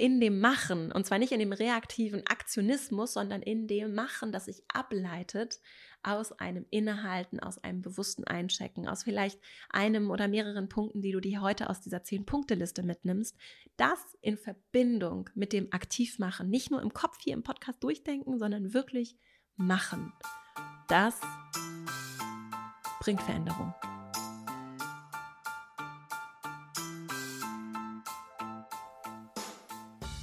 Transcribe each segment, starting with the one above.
in dem Machen, und zwar nicht in dem reaktiven Aktionismus, sondern in dem Machen, das sich ableitet aus einem Innehalten, aus einem bewussten Einchecken, aus vielleicht einem oder mehreren Punkten, die du dir heute aus dieser Zehn-Punkte-Liste mitnimmst, das in Verbindung mit dem Aktivmachen, nicht nur im Kopf hier im Podcast durchdenken, sondern wirklich machen. Das bringt Veränderung.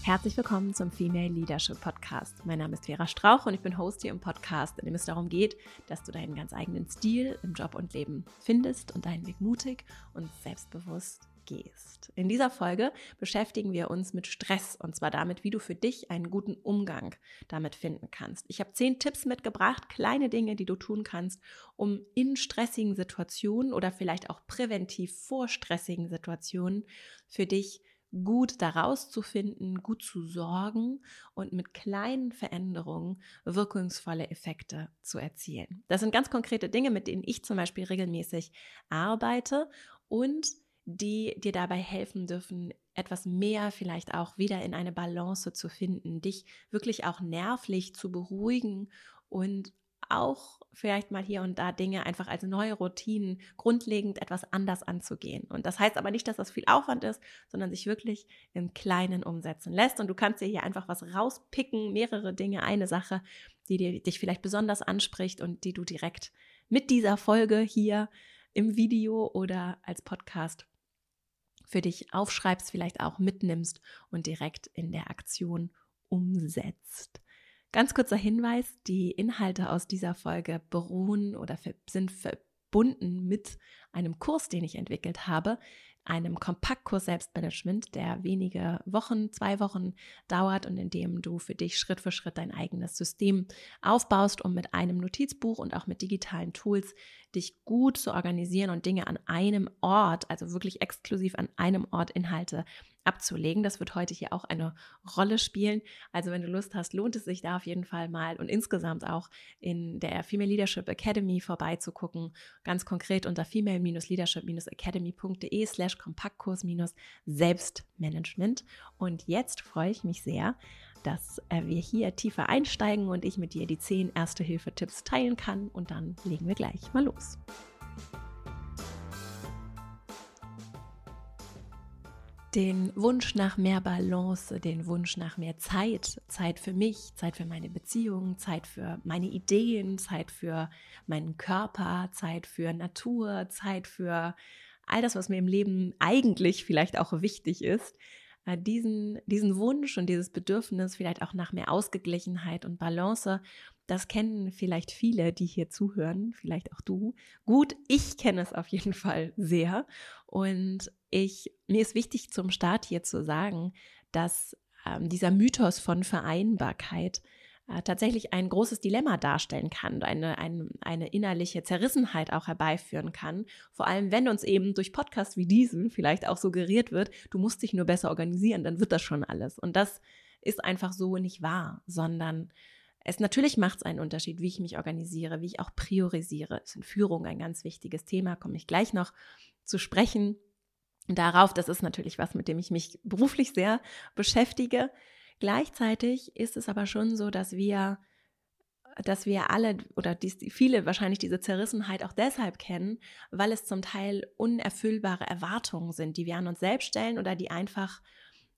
Herzlich willkommen zum Female Leadership Podcast. Mein Name ist Vera Strauch und ich bin Host hier im Podcast, in dem es darum geht, dass du deinen ganz eigenen Stil im Job und Leben findest und deinen Weg mutig und selbstbewusst gehst. In dieser Folge beschäftigen wir uns mit Stress und zwar damit, wie du für dich einen guten Umgang damit finden kannst. Ich habe zehn Tipps mitgebracht, kleine Dinge, die du tun kannst, um in stressigen Situationen oder vielleicht auch präventiv vor stressigen Situationen für dich gut daraus zu finden, gut zu sorgen und mit kleinen Veränderungen wirkungsvolle Effekte zu erzielen. Das sind ganz konkrete Dinge, mit denen ich zum Beispiel regelmäßig arbeite und die dir dabei helfen dürfen, etwas mehr vielleicht auch wieder in eine Balance zu finden, dich wirklich auch nervlich zu beruhigen und auch vielleicht mal hier und da Dinge einfach als neue Routinen grundlegend etwas anders anzugehen. Und das heißt aber nicht, dass das viel Aufwand ist, sondern sich wirklich im Kleinen umsetzen lässt. Und du kannst dir hier einfach was rauspicken, mehrere Dinge, eine Sache, die dir, dich vielleicht besonders anspricht und die du direkt mit dieser Folge hier im Video oder als Podcast für dich aufschreibst, vielleicht auch mitnimmst und direkt in der Aktion umsetzt. Ganz kurzer Hinweis, die Inhalte aus dieser Folge beruhen oder sind verbunden mit einem Kurs, den ich entwickelt habe, einem Kompaktkurs Selbstmanagement, der wenige Wochen, zwei Wochen dauert und in dem du für dich Schritt für Schritt dein eigenes System aufbaust, um mit einem Notizbuch und auch mit digitalen Tools dich gut zu organisieren und Dinge an einem Ort, also wirklich exklusiv an einem Ort Inhalte abzulegen. Das wird heute hier auch eine Rolle spielen. Also wenn du Lust hast, lohnt es sich da auf jeden Fall mal und insgesamt auch in der Female Leadership Academy vorbeizugucken. Ganz konkret unter female-leadership-academy.de slash Kompaktkurs-Selbstmanagement. Und jetzt freue ich mich sehr, dass äh, wir hier tiefer einsteigen und ich mit dir die zehn Erste-Hilfe-Tipps teilen kann. Und dann legen wir gleich mal los. Den Wunsch nach mehr Balance, den Wunsch nach mehr Zeit, Zeit für mich, Zeit für meine Beziehungen, Zeit für meine Ideen, Zeit für meinen Körper, Zeit für Natur, Zeit für all das, was mir im Leben eigentlich vielleicht auch wichtig ist, äh, diesen, diesen Wunsch und dieses Bedürfnis vielleicht auch nach mehr Ausgeglichenheit und Balance, das kennen vielleicht viele, die hier zuhören, vielleicht auch du. Gut, ich kenne es auf jeden Fall sehr. Und ich, mir ist wichtig zum Start hier zu sagen, dass ähm, dieser Mythos von Vereinbarkeit äh, tatsächlich ein großes Dilemma darstellen kann, eine, eine, eine innerliche Zerrissenheit auch herbeiführen kann. Vor allem, wenn uns eben durch Podcasts wie diesen vielleicht auch suggeriert wird, du musst dich nur besser organisieren, dann wird das schon alles. Und das ist einfach so nicht wahr, sondern es natürlich macht es einen Unterschied, wie ich mich organisiere, wie ich auch priorisiere. Ist in Führung ein ganz wichtiges Thema, komme ich gleich noch zu sprechen darauf. Das ist natürlich was, mit dem ich mich beruflich sehr beschäftige. Gleichzeitig ist es aber schon so, dass wir dass wir alle oder die, viele wahrscheinlich diese Zerrissenheit auch deshalb kennen, weil es zum Teil unerfüllbare Erwartungen sind, die wir an uns selbst stellen oder die einfach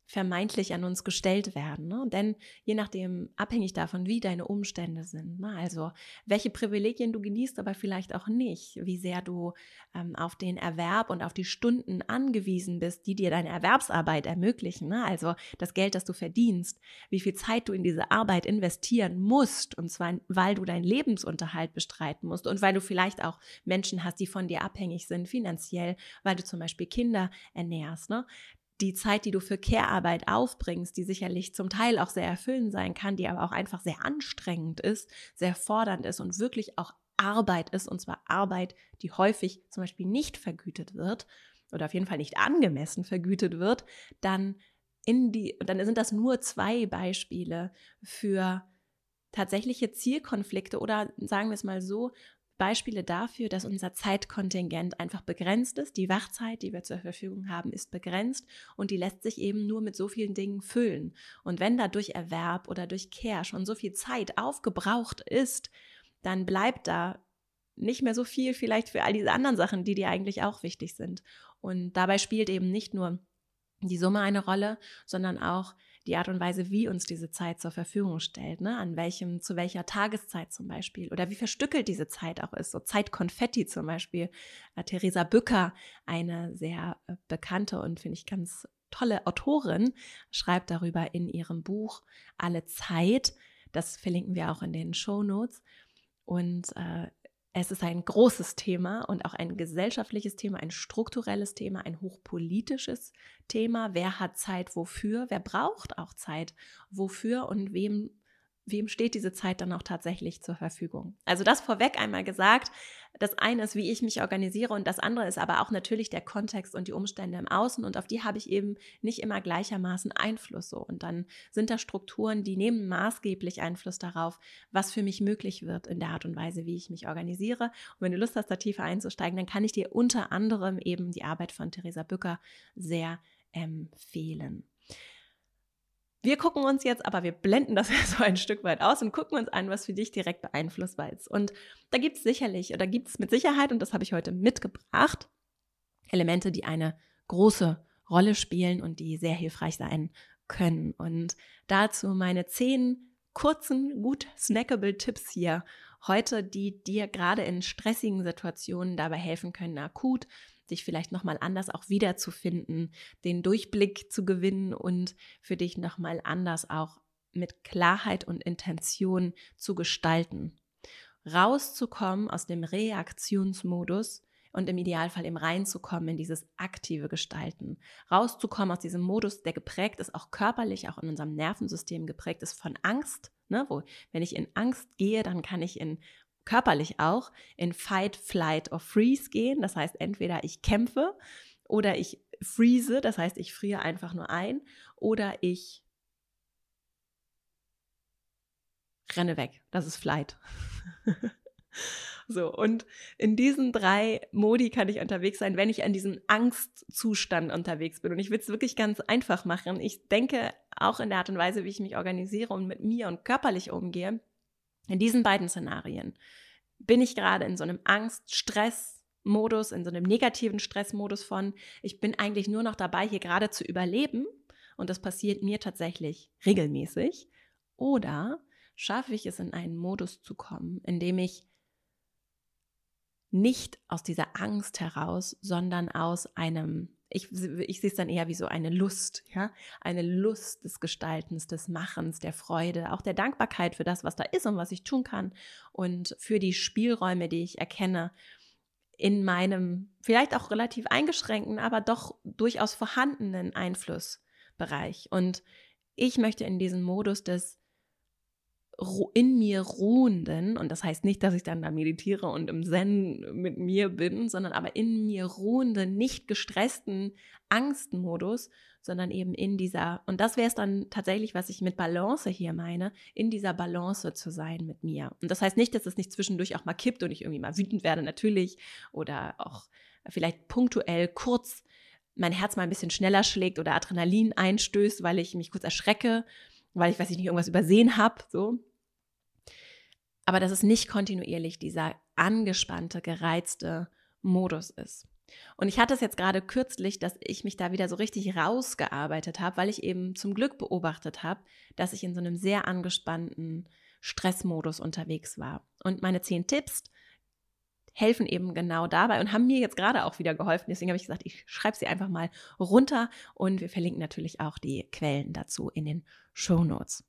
vermeintlich an uns gestellt werden. Ne? Denn je nachdem, abhängig davon, wie deine Umstände sind, ne? also welche Privilegien du genießt, aber vielleicht auch nicht, wie sehr du ähm, auf den Erwerb und auf die Stunden angewiesen bist, die dir deine Erwerbsarbeit ermöglichen, ne? also das Geld, das du verdienst, wie viel Zeit du in diese Arbeit investieren musst, und zwar, weil du deinen Lebensunterhalt bestreiten musst und weil du vielleicht auch Menschen hast, die von dir abhängig sind, finanziell, weil du zum Beispiel Kinder ernährst. Ne? Die Zeit, die du für Care-Arbeit aufbringst, die sicherlich zum Teil auch sehr erfüllend sein kann, die aber auch einfach sehr anstrengend ist, sehr fordernd ist und wirklich auch Arbeit ist, und zwar Arbeit, die häufig zum Beispiel nicht vergütet wird oder auf jeden Fall nicht angemessen vergütet wird, dann in die, dann sind das nur zwei Beispiele für tatsächliche Zielkonflikte oder sagen wir es mal so, Beispiele dafür, dass unser Zeitkontingent einfach begrenzt ist. Die Wachzeit, die wir zur Verfügung haben, ist begrenzt und die lässt sich eben nur mit so vielen Dingen füllen. Und wenn da durch Erwerb oder durch Care schon so viel Zeit aufgebraucht ist, dann bleibt da nicht mehr so viel vielleicht für all diese anderen Sachen, die dir eigentlich auch wichtig sind. Und dabei spielt eben nicht nur die Summe eine Rolle, sondern auch die Art und Weise, wie uns diese Zeit zur Verfügung stellt, ne? an welchem, zu welcher Tageszeit zum Beispiel oder wie verstückelt diese Zeit auch ist. So Zeitkonfetti zum Beispiel. Äh, Theresa Bücker, eine sehr äh, bekannte und finde ich ganz tolle Autorin, schreibt darüber in ihrem Buch Alle Zeit. Das verlinken wir auch in den Show Notes. Und äh, es ist ein großes Thema und auch ein gesellschaftliches Thema, ein strukturelles Thema, ein hochpolitisches Thema. Wer hat Zeit wofür? Wer braucht auch Zeit wofür und wem wem steht diese Zeit dann auch tatsächlich zur Verfügung? Also das vorweg einmal gesagt. Das eine ist, wie ich mich organisiere und das andere ist aber auch natürlich der Kontext und die Umstände im Außen und auf die habe ich eben nicht immer gleichermaßen Einfluss so. Und dann sind da Strukturen, die nehmen maßgeblich Einfluss darauf, was für mich möglich wird in der Art und Weise, wie ich mich organisiere. Und wenn du Lust hast, da tiefer einzusteigen, dann kann ich dir unter anderem eben die Arbeit von Theresa Bücker sehr empfehlen. Wir gucken uns jetzt, aber wir blenden das ja so ein Stück weit aus und gucken uns an, was für dich direkt beeinflussbar ist. Und da gibt es sicherlich oder gibt es mit Sicherheit, und das habe ich heute mitgebracht, Elemente, die eine große Rolle spielen und die sehr hilfreich sein können. Und dazu meine zehn kurzen, gut snackable Tipps hier heute, die dir gerade in stressigen Situationen dabei helfen können, akut dich vielleicht nochmal anders auch wiederzufinden, den Durchblick zu gewinnen und für dich nochmal anders auch mit Klarheit und Intention zu gestalten. Rauszukommen aus dem Reaktionsmodus und im Idealfall eben reinzukommen in dieses aktive Gestalten. Rauszukommen aus diesem Modus, der geprägt ist, auch körperlich, auch in unserem Nervensystem geprägt ist von Angst. Ne, wo, wenn ich in Angst gehe, dann kann ich in körperlich auch in Fight, Flight or Freeze gehen. Das heißt, entweder ich kämpfe oder ich freeze, das heißt, ich friere einfach nur ein oder ich renne weg. Das ist Flight. so, und in diesen drei Modi kann ich unterwegs sein, wenn ich an diesem Angstzustand unterwegs bin. Und ich will es wirklich ganz einfach machen. Ich denke auch in der Art und Weise, wie ich mich organisiere und mit mir und körperlich umgehe, in diesen beiden Szenarien bin ich gerade in so einem Angst, Stress, Modus, in so einem negativen Stressmodus von, ich bin eigentlich nur noch dabei, hier gerade zu überleben und das passiert mir tatsächlich regelmäßig. Oder schaffe ich es in einen Modus zu kommen, in dem ich nicht aus dieser Angst heraus, sondern aus einem ich, ich sehe es dann eher wie so eine Lust, ja, eine Lust des Gestaltens, des Machens, der Freude, auch der Dankbarkeit für das, was da ist und was ich tun kann und für die Spielräume, die ich erkenne in meinem vielleicht auch relativ eingeschränkten, aber doch durchaus vorhandenen Einflussbereich. Und ich möchte in diesen Modus des in mir ruhenden, und das heißt nicht, dass ich dann da meditiere und im Zen mit mir bin, sondern aber in mir ruhenden, nicht gestressten Angstmodus, sondern eben in dieser, und das wäre es dann tatsächlich, was ich mit Balance hier meine, in dieser Balance zu sein mit mir. Und das heißt nicht, dass es nicht zwischendurch auch mal kippt und ich irgendwie mal wütend werde, natürlich, oder auch vielleicht punktuell kurz mein Herz mal ein bisschen schneller schlägt oder Adrenalin einstößt, weil ich mich kurz erschrecke, weil ich, weiß ich nicht, irgendwas übersehen habe, so aber dass es nicht kontinuierlich dieser angespannte, gereizte Modus ist. Und ich hatte es jetzt gerade kürzlich, dass ich mich da wieder so richtig rausgearbeitet habe, weil ich eben zum Glück beobachtet habe, dass ich in so einem sehr angespannten Stressmodus unterwegs war. Und meine zehn Tipps helfen eben genau dabei und haben mir jetzt gerade auch wieder geholfen. Deswegen habe ich gesagt, ich schreibe sie einfach mal runter und wir verlinken natürlich auch die Quellen dazu in den Show Notes.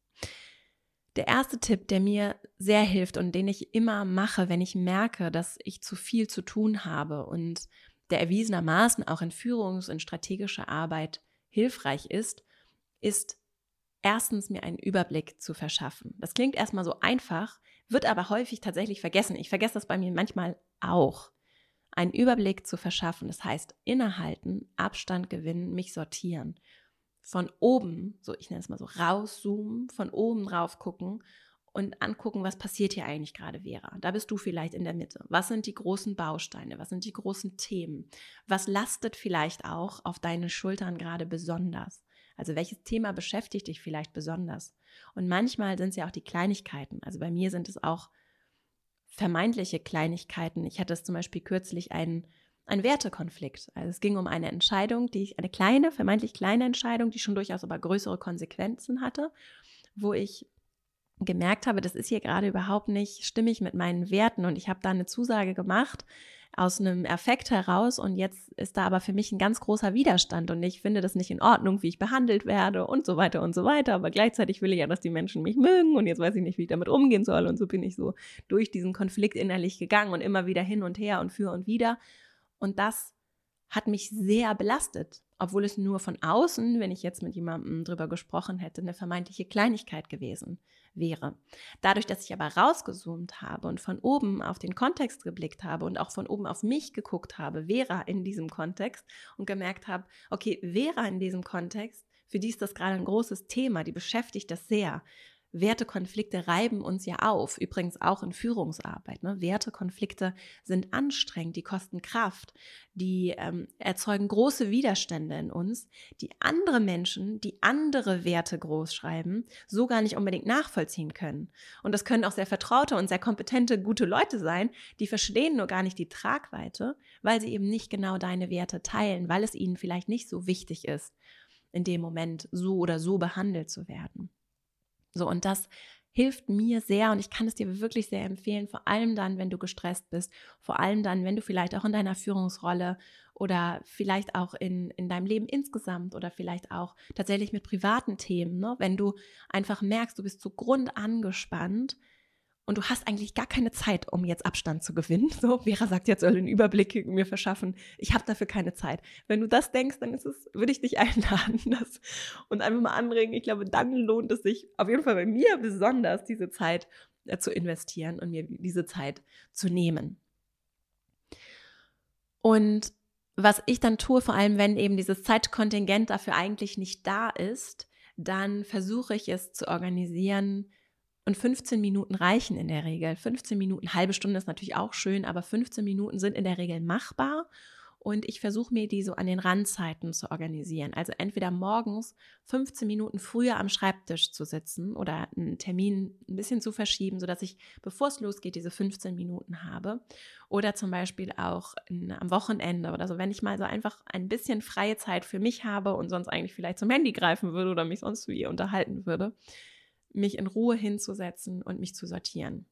Der erste Tipp, der mir sehr hilft und den ich immer mache, wenn ich merke, dass ich zu viel zu tun habe und der erwiesenermaßen auch in Führungs- und strategischer Arbeit hilfreich ist, ist erstens mir einen Überblick zu verschaffen. Das klingt erstmal so einfach, wird aber häufig tatsächlich vergessen. Ich vergesse das bei mir manchmal auch. Einen Überblick zu verschaffen, das heißt innehalten, Abstand gewinnen, mich sortieren von oben, so ich nenne es mal so, rauszoomen, von oben drauf gucken und angucken, was passiert hier eigentlich gerade, Vera. Da bist du vielleicht in der Mitte. Was sind die großen Bausteine? Was sind die großen Themen? Was lastet vielleicht auch auf deine Schultern gerade besonders? Also welches Thema beschäftigt dich vielleicht besonders? Und manchmal sind es ja auch die Kleinigkeiten. Also bei mir sind es auch vermeintliche Kleinigkeiten. Ich hatte es zum Beispiel kürzlich einen, einen Wertekonflikt. Also es ging um eine Entscheidung, die ich, eine kleine, vermeintlich kleine Entscheidung, die schon durchaus aber größere Konsequenzen hatte, wo ich gemerkt habe, das ist hier gerade überhaupt nicht stimmig mit meinen Werten. Und ich habe da eine Zusage gemacht aus einem Effekt heraus und jetzt ist da aber für mich ein ganz großer Widerstand und ich finde das nicht in Ordnung, wie ich behandelt werde und so weiter und so weiter, aber gleichzeitig will ich ja, dass die Menschen mich mögen und jetzt weiß ich nicht, wie ich damit umgehen soll. Und so bin ich so durch diesen Konflikt innerlich gegangen und immer wieder hin und her und für und wieder und das hat mich sehr belastet, obwohl es nur von außen, wenn ich jetzt mit jemandem drüber gesprochen hätte, eine vermeintliche Kleinigkeit gewesen wäre. Dadurch, dass ich aber rausgezoomt habe und von oben auf den Kontext geblickt habe und auch von oben auf mich geguckt habe, Vera in diesem Kontext und gemerkt habe, okay, Vera in diesem Kontext, für die ist das gerade ein großes Thema, die beschäftigt das sehr. Wertekonflikte reiben uns ja auf, übrigens auch in Führungsarbeit. Ne? Wertekonflikte sind anstrengend, die kosten Kraft, die ähm, erzeugen große Widerstände in uns, die andere Menschen, die andere Werte großschreiben, so gar nicht unbedingt nachvollziehen können. Und das können auch sehr vertraute und sehr kompetente, gute Leute sein, die verstehen nur gar nicht die Tragweite, weil sie eben nicht genau deine Werte teilen, weil es ihnen vielleicht nicht so wichtig ist, in dem Moment so oder so behandelt zu werden. So, und das hilft mir sehr und ich kann es dir wirklich sehr empfehlen, vor allem dann, wenn du gestresst bist, vor allem dann, wenn du vielleicht auch in deiner Führungsrolle oder vielleicht auch in, in deinem Leben insgesamt oder vielleicht auch tatsächlich mit privaten Themen, ne? wenn du einfach merkst, du bist zu Grund angespannt, und du hast eigentlich gar keine Zeit, um jetzt Abstand zu gewinnen. So, Vera sagt jetzt, soll den Überblick mir verschaffen. Ich habe dafür keine Zeit. Wenn du das denkst, dann ist es, würde ich dich einladen das, und einfach mal anregen. Ich glaube, dann lohnt es sich auf jeden Fall bei mir besonders, diese Zeit äh, zu investieren und mir diese Zeit zu nehmen. Und was ich dann tue, vor allem wenn eben dieses Zeitkontingent dafür eigentlich nicht da ist, dann versuche ich es zu organisieren, und 15 Minuten reichen in der Regel. 15 Minuten, halbe Stunde ist natürlich auch schön, aber 15 Minuten sind in der Regel machbar. Und ich versuche mir die so an den Randzeiten zu organisieren. Also entweder morgens 15 Minuten früher am Schreibtisch zu sitzen oder einen Termin ein bisschen zu verschieben, sodass ich, bevor es losgeht, diese 15 Minuten habe. Oder zum Beispiel auch in, am Wochenende oder so, wenn ich mal so einfach ein bisschen freie Zeit für mich habe und sonst eigentlich vielleicht zum Handy greifen würde oder mich sonst wie unterhalten würde, mich in Ruhe hinzusetzen und mich zu sortieren.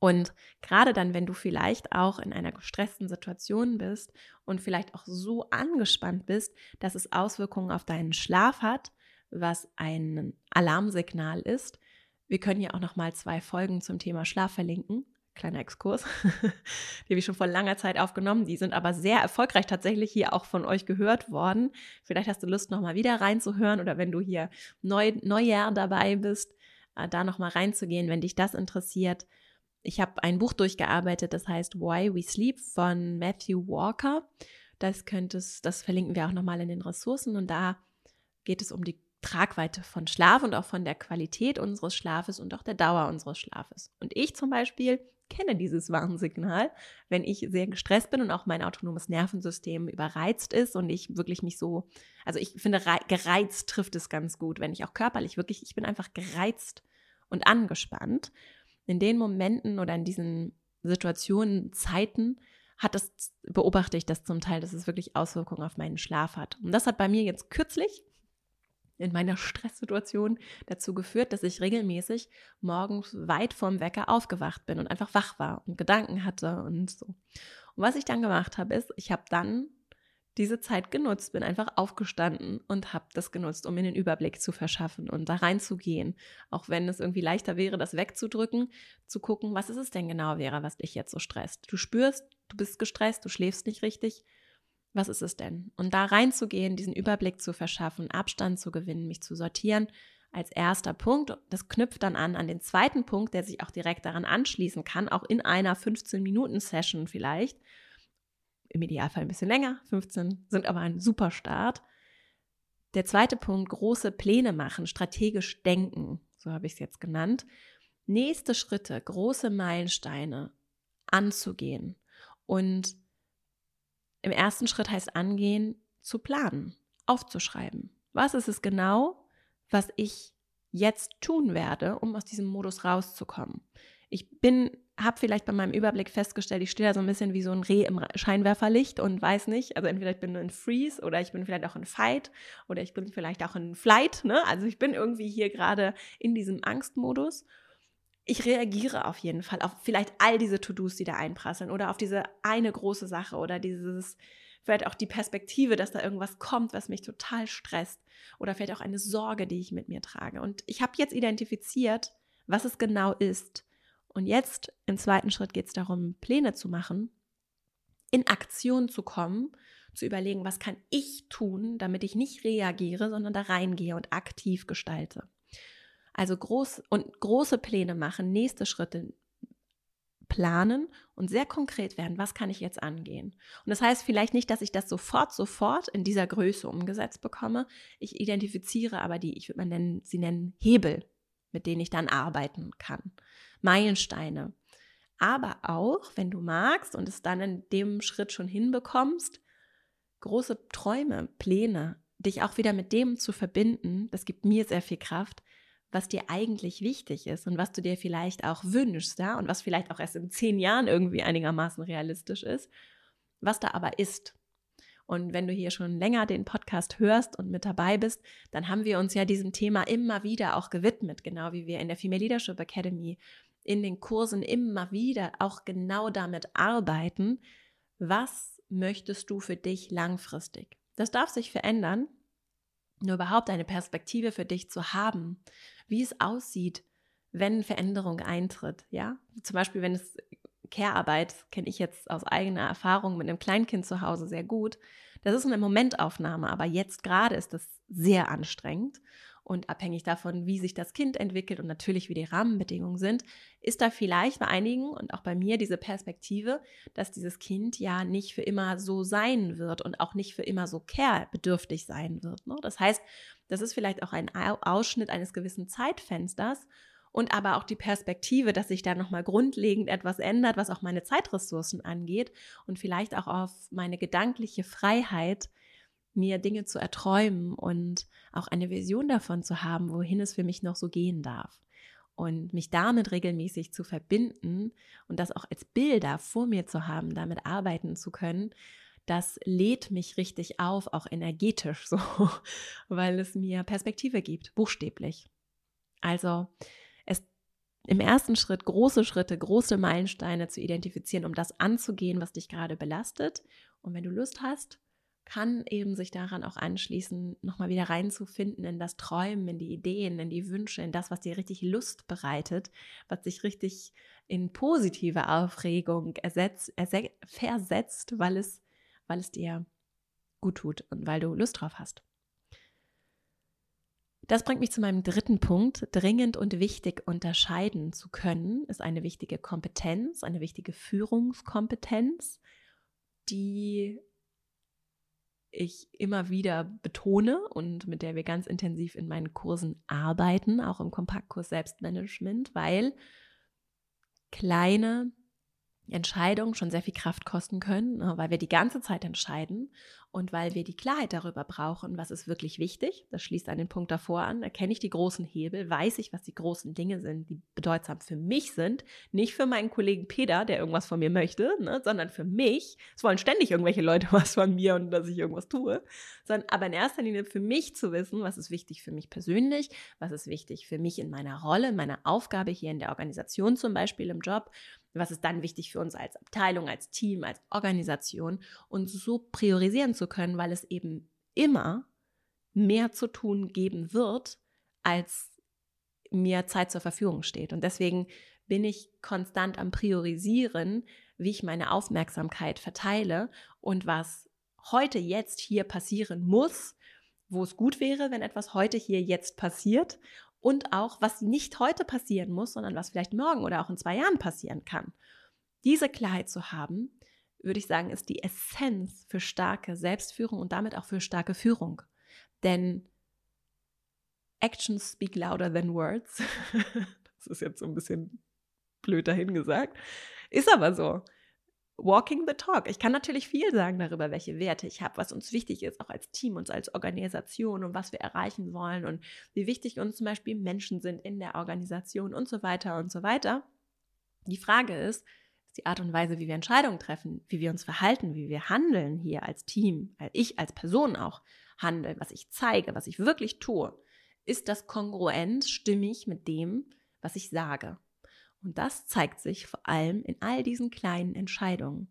Und gerade dann, wenn du vielleicht auch in einer gestressten Situation bist und vielleicht auch so angespannt bist, dass es Auswirkungen auf deinen Schlaf hat, was ein Alarmsignal ist. Wir können ja auch noch mal zwei Folgen zum Thema Schlaf verlinken kleiner Exkurs, die habe ich schon vor langer Zeit aufgenommen. Die sind aber sehr erfolgreich tatsächlich hier auch von euch gehört worden. Vielleicht hast du Lust, nochmal wieder reinzuhören oder wenn du hier neu, Neujahr dabei bist, äh, da nochmal reinzugehen, wenn dich das interessiert. Ich habe ein Buch durchgearbeitet, das heißt Why We Sleep von Matthew Walker. Das könntest, das verlinken wir auch nochmal in den Ressourcen und da geht es um die Tragweite von Schlaf und auch von der Qualität unseres Schlafes und auch der Dauer unseres Schlafes. Und ich zum Beispiel kenne dieses Warnsignal, wenn ich sehr gestresst bin und auch mein autonomes Nervensystem überreizt ist und ich wirklich mich so, also ich finde, gereizt trifft es ganz gut, wenn ich auch körperlich wirklich, ich bin einfach gereizt und angespannt. In den Momenten oder in diesen Situationen, Zeiten, hat das, beobachte ich das zum Teil, dass es wirklich Auswirkungen auf meinen Schlaf hat. Und das hat bei mir jetzt kürzlich in meiner Stresssituation dazu geführt, dass ich regelmäßig morgens weit vorm Wecker aufgewacht bin und einfach wach war und Gedanken hatte und so. Und was ich dann gemacht habe, ist, ich habe dann diese Zeit genutzt, bin einfach aufgestanden und habe das genutzt, um mir den Überblick zu verschaffen und da reinzugehen. Auch wenn es irgendwie leichter wäre, das wegzudrücken, zu gucken, was ist es denn genau wäre, was dich jetzt so stresst. Du spürst, du bist gestresst, du schläfst nicht richtig was ist es denn? Und da reinzugehen, diesen Überblick zu verschaffen, Abstand zu gewinnen, mich zu sortieren, als erster Punkt. Das knüpft dann an an den zweiten Punkt, der sich auch direkt daran anschließen kann, auch in einer 15-Minuten-Session vielleicht. Im Idealfall ein bisschen länger, 15 sind aber ein super Start. Der zweite Punkt, große Pläne machen, strategisch denken, so habe ich es jetzt genannt. nächste Schritte, große Meilensteine anzugehen. Und im ersten Schritt heißt angehen, zu planen, aufzuschreiben. Was ist es genau, was ich jetzt tun werde, um aus diesem Modus rauszukommen? Ich bin, habe vielleicht bei meinem Überblick festgestellt, ich stehe da so ein bisschen wie so ein Reh im Scheinwerferlicht und weiß nicht, also entweder ich bin in Freeze oder ich bin vielleicht auch in Fight oder ich bin vielleicht auch in Flight, ne? Also ich bin irgendwie hier gerade in diesem Angstmodus ich reagiere auf jeden Fall auf vielleicht all diese To-Dos, die da einprasseln oder auf diese eine große Sache oder dieses, vielleicht auch die Perspektive, dass da irgendwas kommt, was mich total stresst oder vielleicht auch eine Sorge, die ich mit mir trage. Und ich habe jetzt identifiziert, was es genau ist. Und jetzt im zweiten Schritt geht es darum, Pläne zu machen, in Aktion zu kommen, zu überlegen, was kann ich tun, damit ich nicht reagiere, sondern da reingehe und aktiv gestalte. Also groß und große Pläne machen, nächste Schritte planen und sehr konkret werden, was kann ich jetzt angehen. Und das heißt vielleicht nicht, dass ich das sofort, sofort in dieser Größe umgesetzt bekomme. Ich identifiziere aber die, ich würde mal nennen, sie nennen Hebel, mit denen ich dann arbeiten kann. Meilensteine. Aber auch, wenn du magst und es dann in dem Schritt schon hinbekommst, große Träume, Pläne, dich auch wieder mit dem zu verbinden, das gibt mir sehr viel Kraft, was dir eigentlich wichtig ist und was du dir vielleicht auch wünschst, ja, und was vielleicht auch erst in zehn Jahren irgendwie einigermaßen realistisch ist, was da aber ist. Und wenn du hier schon länger den Podcast hörst und mit dabei bist, dann haben wir uns ja diesem Thema immer wieder auch gewidmet, genau wie wir in der Female Leadership Academy in den Kursen immer wieder auch genau damit arbeiten, was möchtest du für dich langfristig. Das darf sich verändern, nur überhaupt eine Perspektive für dich zu haben, wie es aussieht, wenn Veränderung eintritt. Ja, zum Beispiel, wenn es Care-Arbeit, kenne ich jetzt aus eigener Erfahrung mit einem Kleinkind zu Hause sehr gut. Das ist eine Momentaufnahme, aber jetzt gerade ist das sehr anstrengend und abhängig davon, wie sich das Kind entwickelt und natürlich wie die Rahmenbedingungen sind, ist da vielleicht bei einigen und auch bei mir diese Perspektive, dass dieses Kind ja nicht für immer so sein wird und auch nicht für immer so care-bedürftig sein wird. Ne? Das heißt, das ist vielleicht auch ein Ausschnitt eines gewissen Zeitfensters und aber auch die Perspektive, dass sich da nochmal grundlegend etwas ändert, was auch meine Zeitressourcen angeht und vielleicht auch auf meine gedankliche Freiheit mir Dinge zu erträumen und auch eine Vision davon zu haben, wohin es für mich noch so gehen darf. Und mich damit regelmäßig zu verbinden und das auch als Bilder vor mir zu haben, damit arbeiten zu können, das lädt mich richtig auf, auch energetisch so, weil es mir Perspektive gibt, buchstäblich. Also es im ersten Schritt große Schritte, große Meilensteine zu identifizieren, um das anzugehen, was dich gerade belastet. Und wenn du Lust hast, kann eben sich daran auch anschließen, nochmal wieder reinzufinden in das Träumen, in die Ideen, in die Wünsche, in das, was dir richtig Lust bereitet, was dich richtig in positive Aufregung ersetzt, ersetzt, versetzt, weil es, weil es dir gut tut und weil du Lust drauf hast. Das bringt mich zu meinem dritten Punkt. Dringend und wichtig unterscheiden zu können, ist eine wichtige Kompetenz, eine wichtige Führungskompetenz, die ich immer wieder betone und mit der wir ganz intensiv in meinen Kursen arbeiten, auch im Kompaktkurs Selbstmanagement, weil kleine Entscheidungen schon sehr viel Kraft kosten können, ne, weil wir die ganze Zeit entscheiden und weil wir die Klarheit darüber brauchen, was ist wirklich wichtig. Das schließt an den Punkt davor an. Erkenne ich die großen Hebel, weiß ich, was die großen Dinge sind, die bedeutsam für mich sind, nicht für meinen Kollegen Peter, der irgendwas von mir möchte, ne, sondern für mich. Es wollen ständig irgendwelche Leute was von mir und dass ich irgendwas tue, sondern aber in erster Linie für mich zu wissen, was ist wichtig für mich persönlich, was ist wichtig für mich in meiner Rolle, in meiner Aufgabe hier in der Organisation zum Beispiel im Job was ist dann wichtig für uns als Abteilung, als Team, als Organisation und so priorisieren zu können, weil es eben immer mehr zu tun geben wird, als mir Zeit zur Verfügung steht. Und deswegen bin ich konstant am Priorisieren, wie ich meine Aufmerksamkeit verteile und was heute jetzt hier passieren muss, wo es gut wäre, wenn etwas heute hier jetzt passiert und auch, was nicht heute passieren muss, sondern was vielleicht morgen oder auch in zwei Jahren passieren kann. Diese Klarheit zu haben, würde ich sagen, ist die Essenz für starke Selbstführung und damit auch für starke Führung. Denn Actions speak louder than words. Das ist jetzt so ein bisschen blöd dahingesagt. Ist aber so. Walking the talk. Ich kann natürlich viel sagen darüber, welche Werte ich habe, was uns wichtig ist, auch als Team, uns als Organisation und was wir erreichen wollen und wie wichtig uns zum Beispiel Menschen sind in der Organisation und so weiter und so weiter. Die Frage ist, ist die Art und Weise, wie wir Entscheidungen treffen, wie wir uns verhalten, wie wir handeln hier als Team, weil ich als Person auch handle, was ich zeige, was ich wirklich tue, ist das kongruent, stimmig mit dem, was ich sage. Und das zeigt sich vor allem in all diesen kleinen Entscheidungen.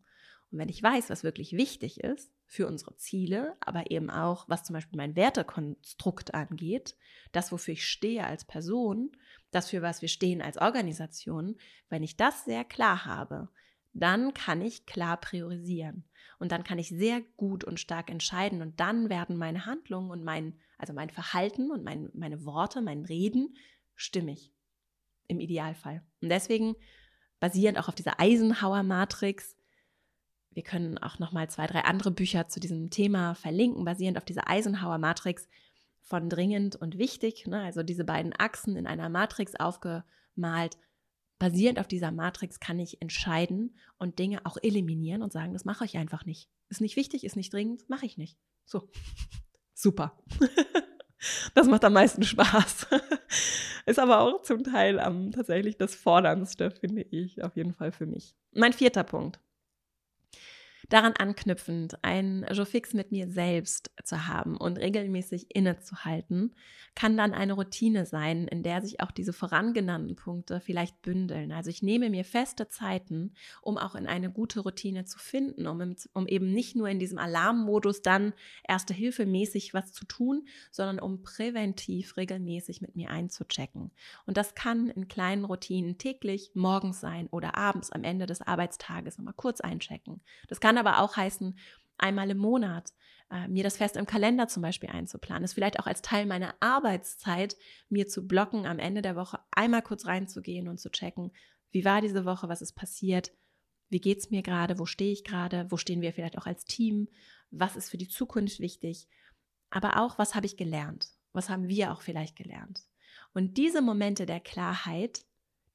Und wenn ich weiß, was wirklich wichtig ist für unsere Ziele, aber eben auch, was zum Beispiel mein Wertekonstrukt angeht, das, wofür ich stehe als Person, das, für was wir stehen als Organisation, wenn ich das sehr klar habe, dann kann ich klar priorisieren. Und dann kann ich sehr gut und stark entscheiden. Und dann werden meine Handlungen und mein, also mein Verhalten und mein, meine Worte, mein Reden stimmig im Idealfall. Und deswegen basierend auch auf dieser Eisenhower-Matrix, wir können auch noch mal zwei, drei andere Bücher zu diesem Thema verlinken, basierend auf dieser Eisenhower-Matrix von dringend und wichtig, ne, also diese beiden Achsen in einer Matrix aufgemalt. Basierend auf dieser Matrix kann ich entscheiden und Dinge auch eliminieren und sagen, das mache ich einfach nicht. Ist nicht wichtig, ist nicht dringend, mache ich nicht. So, super. Das macht am meisten Spaß. Ist aber auch zum Teil um, tatsächlich das Forderndste, finde ich, auf jeden Fall für mich. Mein vierter Punkt. Daran anknüpfend, ein Jofix mit mir selbst zu haben und regelmäßig innezuhalten, kann dann eine Routine sein, in der sich auch diese vorangenannten Punkte vielleicht bündeln. Also ich nehme mir feste Zeiten, um auch in eine gute Routine zu finden, um, im, um eben nicht nur in diesem Alarmmodus dann erste Hilfe mäßig was zu tun, sondern um präventiv regelmäßig mit mir einzuchecken. Und das kann in kleinen Routinen täglich, morgens sein oder abends am Ende des Arbeitstages nochmal kurz einchecken. Das kann aber auch heißen, einmal im Monat äh, mir das fest im Kalender zum Beispiel einzuplanen, es vielleicht auch als Teil meiner Arbeitszeit mir zu blocken, am Ende der Woche einmal kurz reinzugehen und zu checken, wie war diese Woche, was ist passiert, wie geht es mir gerade, wo stehe ich gerade, wo stehen wir vielleicht auch als Team, was ist für die Zukunft wichtig, aber auch, was habe ich gelernt, was haben wir auch vielleicht gelernt. Und diese Momente der Klarheit,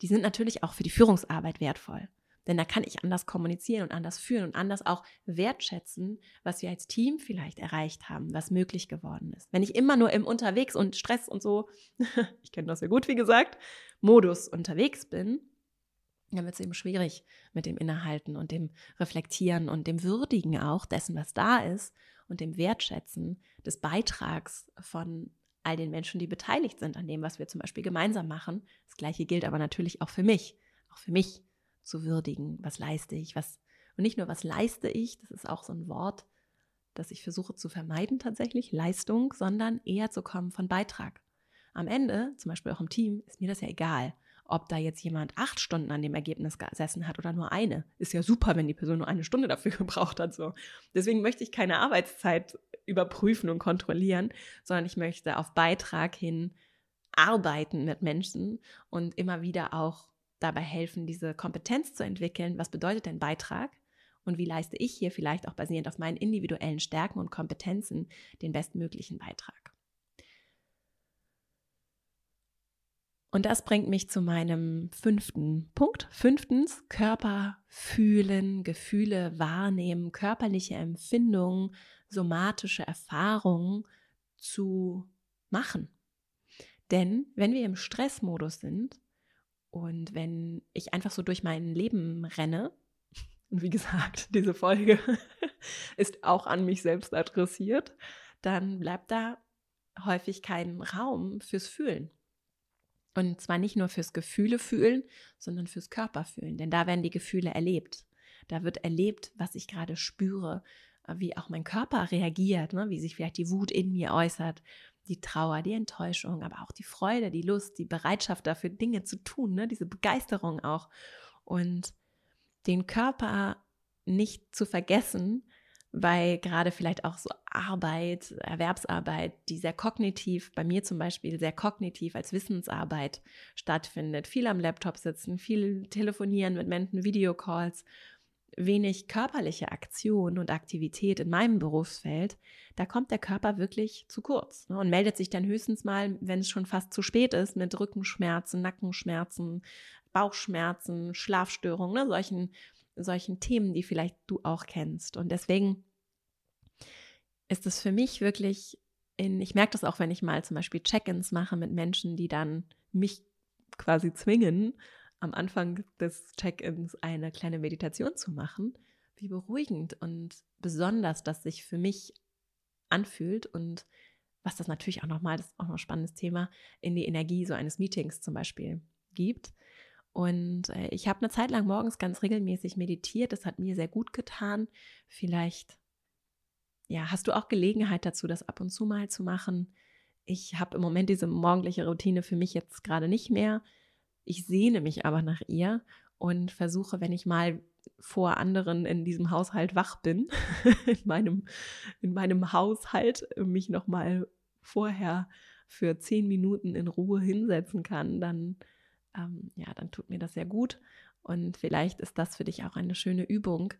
die sind natürlich auch für die Führungsarbeit wertvoll. Denn da kann ich anders kommunizieren und anders führen und anders auch wertschätzen, was wir als Team vielleicht erreicht haben, was möglich geworden ist. Wenn ich immer nur im Unterwegs und Stress und so, ich kenne das ja gut, wie gesagt, Modus unterwegs bin, dann wird es eben schwierig mit dem Innehalten und dem Reflektieren und dem Würdigen auch dessen, was da ist und dem Wertschätzen des Beitrags von all den Menschen, die beteiligt sind an dem, was wir zum Beispiel gemeinsam machen. Das gleiche gilt aber natürlich auch für mich. Auch für mich zu würdigen. Was leiste ich? Was, und nicht nur, was leiste ich, das ist auch so ein Wort, das ich versuche zu vermeiden tatsächlich, Leistung, sondern eher zu kommen von Beitrag. Am Ende, zum Beispiel auch im Team, ist mir das ja egal, ob da jetzt jemand acht Stunden an dem Ergebnis gesessen hat oder nur eine. Ist ja super, wenn die Person nur eine Stunde dafür gebraucht hat. So. Deswegen möchte ich keine Arbeitszeit überprüfen und kontrollieren, sondern ich möchte auf Beitrag hin arbeiten mit Menschen und immer wieder auch dabei helfen, diese Kompetenz zu entwickeln. Was bedeutet denn Beitrag? Und wie leiste ich hier vielleicht auch basierend auf meinen individuellen Stärken und Kompetenzen den bestmöglichen Beitrag? Und das bringt mich zu meinem fünften Punkt. Fünftens, Körper fühlen, Gefühle wahrnehmen, körperliche Empfindungen, somatische Erfahrungen zu machen. Denn wenn wir im Stressmodus sind, und wenn ich einfach so durch mein Leben renne, und wie gesagt, diese Folge ist auch an mich selbst adressiert, dann bleibt da häufig kein Raum fürs Fühlen. Und zwar nicht nur fürs Gefühle fühlen, sondern fürs Körperfühlen. Denn da werden die Gefühle erlebt. Da wird erlebt, was ich gerade spüre, wie auch mein Körper reagiert, ne? wie sich vielleicht die Wut in mir äußert, die Trauer, die Enttäuschung, aber auch die Freude, die Lust, die Bereitschaft dafür, Dinge zu tun, ne? diese Begeisterung auch. Und den Körper nicht zu vergessen, weil gerade vielleicht auch so Arbeit, Erwerbsarbeit, die sehr kognitiv, bei mir zum Beispiel sehr kognitiv als Wissensarbeit stattfindet, viel am Laptop sitzen, viel telefonieren mit Menschen, Videocalls, wenig körperliche Aktion und Aktivität in meinem Berufsfeld, da kommt der Körper wirklich zu kurz ne, und meldet sich dann höchstens mal, wenn es schon fast zu spät ist, mit Rückenschmerzen, Nackenschmerzen, Bauchschmerzen, Schlafstörungen, ne, solchen, solchen Themen, die vielleicht du auch kennst. Und deswegen ist es für mich wirklich in, ich merke das auch, wenn ich mal zum Beispiel Check-ins mache mit Menschen, die dann mich quasi zwingen, am Anfang des Check-ins eine kleine Meditation zu machen, wie beruhigend und besonders das sich für mich anfühlt und was das natürlich auch nochmal, das ist auch noch ein spannendes Thema, in die Energie so eines Meetings zum Beispiel gibt. Und äh, ich habe eine Zeit lang morgens ganz regelmäßig meditiert. Das hat mir sehr gut getan. Vielleicht, ja, hast du auch Gelegenheit dazu, das ab und zu mal zu machen. Ich habe im Moment diese morgendliche Routine für mich jetzt gerade nicht mehr. Ich sehne mich aber nach ihr und versuche, wenn ich mal vor anderen in diesem Haushalt wach bin, in meinem, in meinem Haushalt, mich nochmal vorher für zehn Minuten in Ruhe hinsetzen kann, dann, ähm, ja, dann tut mir das sehr gut. Und vielleicht ist das für dich auch eine schöne Übung,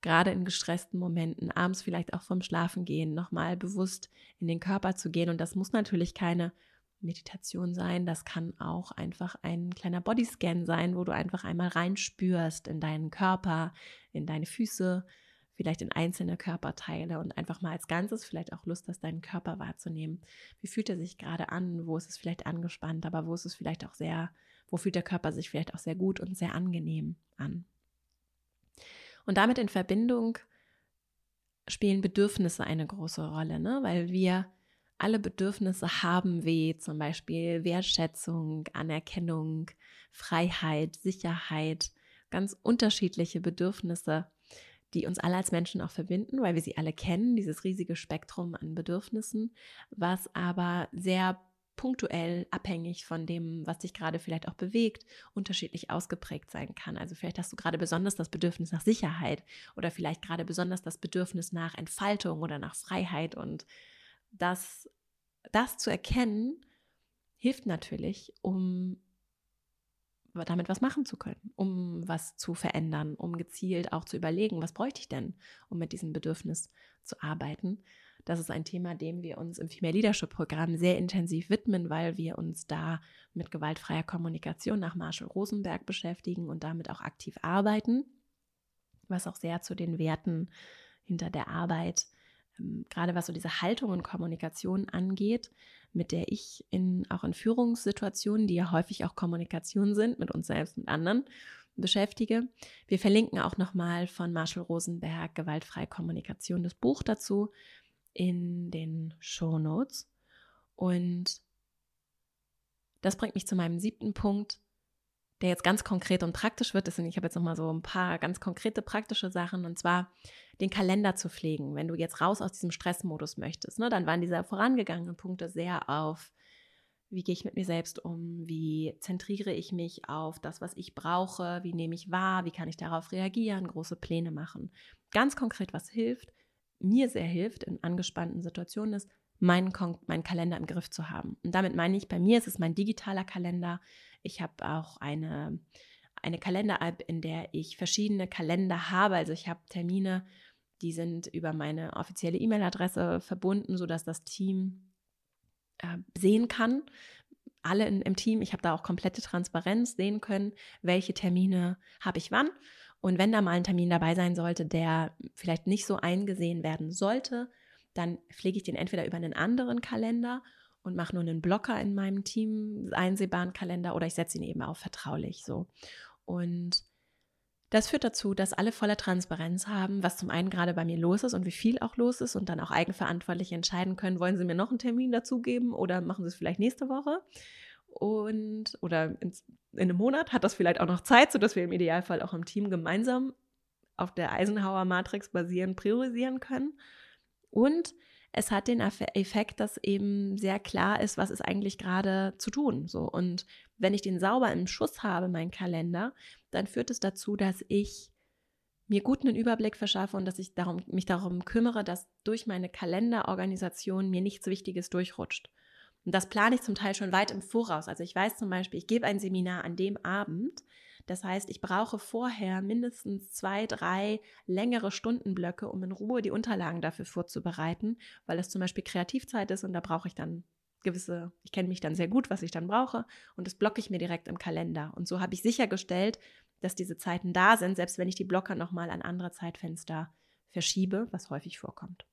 gerade in gestressten Momenten, abends vielleicht auch vom Schlafengehen, nochmal bewusst in den Körper zu gehen. Und das muss natürlich keine Meditation sein, das kann auch einfach ein kleiner Bodyscan sein, wo du einfach einmal reinspürst in deinen Körper, in deine Füße, vielleicht in einzelne Körperteile und einfach mal als Ganzes vielleicht auch Lust hast, deinen Körper wahrzunehmen. Wie fühlt er sich gerade an? Wo ist es vielleicht angespannt, aber wo ist es vielleicht auch sehr, wo fühlt der Körper sich vielleicht auch sehr gut und sehr angenehm an? Und damit in Verbindung spielen Bedürfnisse eine große Rolle, ne? weil wir alle Bedürfnisse haben, wie zum Beispiel Wertschätzung, Anerkennung, Freiheit, Sicherheit, ganz unterschiedliche Bedürfnisse, die uns alle als Menschen auch verbinden, weil wir sie alle kennen, dieses riesige Spektrum an Bedürfnissen, was aber sehr punktuell abhängig von dem, was dich gerade vielleicht auch bewegt, unterschiedlich ausgeprägt sein kann. Also vielleicht hast du gerade besonders das Bedürfnis nach Sicherheit oder vielleicht gerade besonders das Bedürfnis nach Entfaltung oder nach Freiheit und das, das zu erkennen, hilft natürlich, um damit was machen zu können, um was zu verändern, um gezielt auch zu überlegen, was bräuchte ich denn, um mit diesem Bedürfnis zu arbeiten. Das ist ein Thema, dem wir uns im Female Leadership Programm sehr intensiv widmen, weil wir uns da mit gewaltfreier Kommunikation nach Marshall Rosenberg beschäftigen und damit auch aktiv arbeiten, was auch sehr zu den Werten hinter der Arbeit gerade was so diese Haltung und Kommunikation angeht, mit der ich in, auch in Führungssituationen, die ja häufig auch Kommunikation sind, mit uns selbst, mit anderen, beschäftige. Wir verlinken auch nochmal von Marshall Rosenberg Gewaltfreie Kommunikation das Buch dazu in den Show Notes. Und das bringt mich zu meinem siebten Punkt, der jetzt ganz konkret und praktisch wird. Deswegen, ich habe jetzt nochmal so ein paar ganz konkrete praktische Sachen und zwar den Kalender zu pflegen. Wenn du jetzt raus aus diesem Stressmodus möchtest, ne, dann waren diese vorangegangenen Punkte sehr auf, wie gehe ich mit mir selbst um, wie zentriere ich mich auf das, was ich brauche, wie nehme ich wahr, wie kann ich darauf reagieren, große Pläne machen. Ganz konkret, was hilft, mir sehr hilft in angespannten Situationen ist, meinen, meinen Kalender im Griff zu haben. Und damit meine ich, bei mir ist es mein digitaler Kalender. Ich habe auch eine, eine Kalender-App, in der ich verschiedene Kalender habe. Also ich habe Termine, die sind über meine offizielle E-Mail-Adresse verbunden, sodass das Team äh, sehen kann, alle in, im Team, ich habe da auch komplette Transparenz sehen können, welche Termine habe ich wann. Und wenn da mal ein Termin dabei sein sollte, der vielleicht nicht so eingesehen werden sollte, dann pflege ich den entweder über einen anderen Kalender und mache nur einen Blocker in meinem Team einsehbaren Kalender oder ich setze ihn eben auf vertraulich so. Und das führt dazu, dass alle voller Transparenz haben, was zum einen gerade bei mir los ist und wie viel auch los ist und dann auch eigenverantwortlich entscheiden können, wollen sie mir noch einen Termin dazugeben oder machen sie es vielleicht nächste Woche und oder in, in einem Monat hat das vielleicht auch noch Zeit, sodass wir im Idealfall auch im Team gemeinsam auf der Eisenhower Matrix basierend priorisieren können. Und es hat den Effekt, dass eben sehr klar ist, was ist eigentlich gerade zu tun. So. Und wenn ich den sauber im Schuss habe, mein Kalender, dann führt es dazu, dass ich mir gut einen Überblick verschaffe und dass ich darum, mich darum kümmere, dass durch meine Kalenderorganisation mir nichts Wichtiges durchrutscht. Und das plane ich zum Teil schon weit im Voraus. Also ich weiß zum Beispiel, ich gebe ein Seminar an dem Abend, Das heißt, ich brauche vorher mindestens zwei, drei längere Stundenblöcke, um in Ruhe die Unterlagen dafür vorzubereiten, weil es zum Beispiel Kreativzeit ist und da brauche ich dann gewisse, ich kenne mich dann sehr gut, was ich dann brauche und das blocke ich mir direkt im Kalender. Und so habe ich sichergestellt, dass diese Zeiten da sind, selbst wenn ich die Blocker nochmal an andere Zeitfenster verschiebe, was häufig vorkommt.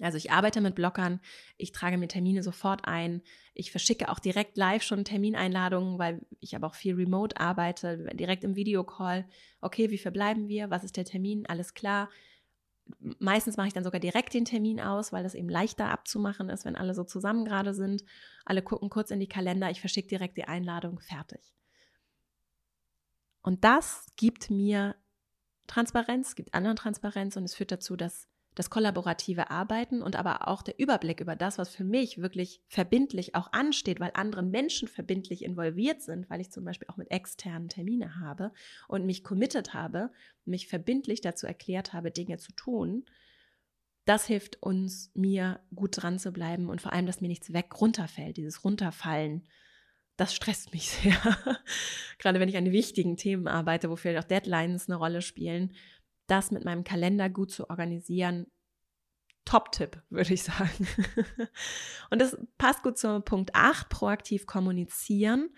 Also ich arbeite mit Blockern, ich trage mir Termine sofort ein, ich verschicke auch direkt live schon Termineinladungen, weil ich aber auch viel remote arbeite, direkt im Videocall. Okay, wie verbleiben wir? Was ist der Termin? Alles klar. Meistens mache ich dann sogar direkt den Termin aus, weil das eben leichter abzumachen ist, wenn alle so zusammen gerade sind. Alle gucken kurz in die Kalender, ich verschicke direkt die Einladung, fertig. Und das gibt mir Transparenz, gibt anderen Transparenz und es führt dazu, dass das kollaborative Arbeiten und aber auch der Überblick über das, was für mich wirklich verbindlich auch ansteht, weil andere Menschen verbindlich involviert sind, weil ich zum Beispiel auch mit externen Termine habe und mich committed habe, mich verbindlich dazu erklärt habe, Dinge zu tun. Das hilft uns, mir gut dran zu bleiben und vor allem, dass mir nichts weg runterfällt, dieses Runterfallen. Das stresst mich sehr. Gerade wenn ich an wichtigen Themen arbeite, wo vielleicht auch Deadlines eine Rolle spielen das mit meinem Kalender gut zu organisieren, Top-Tipp, würde ich sagen. und das passt gut zum Punkt 8, proaktiv kommunizieren.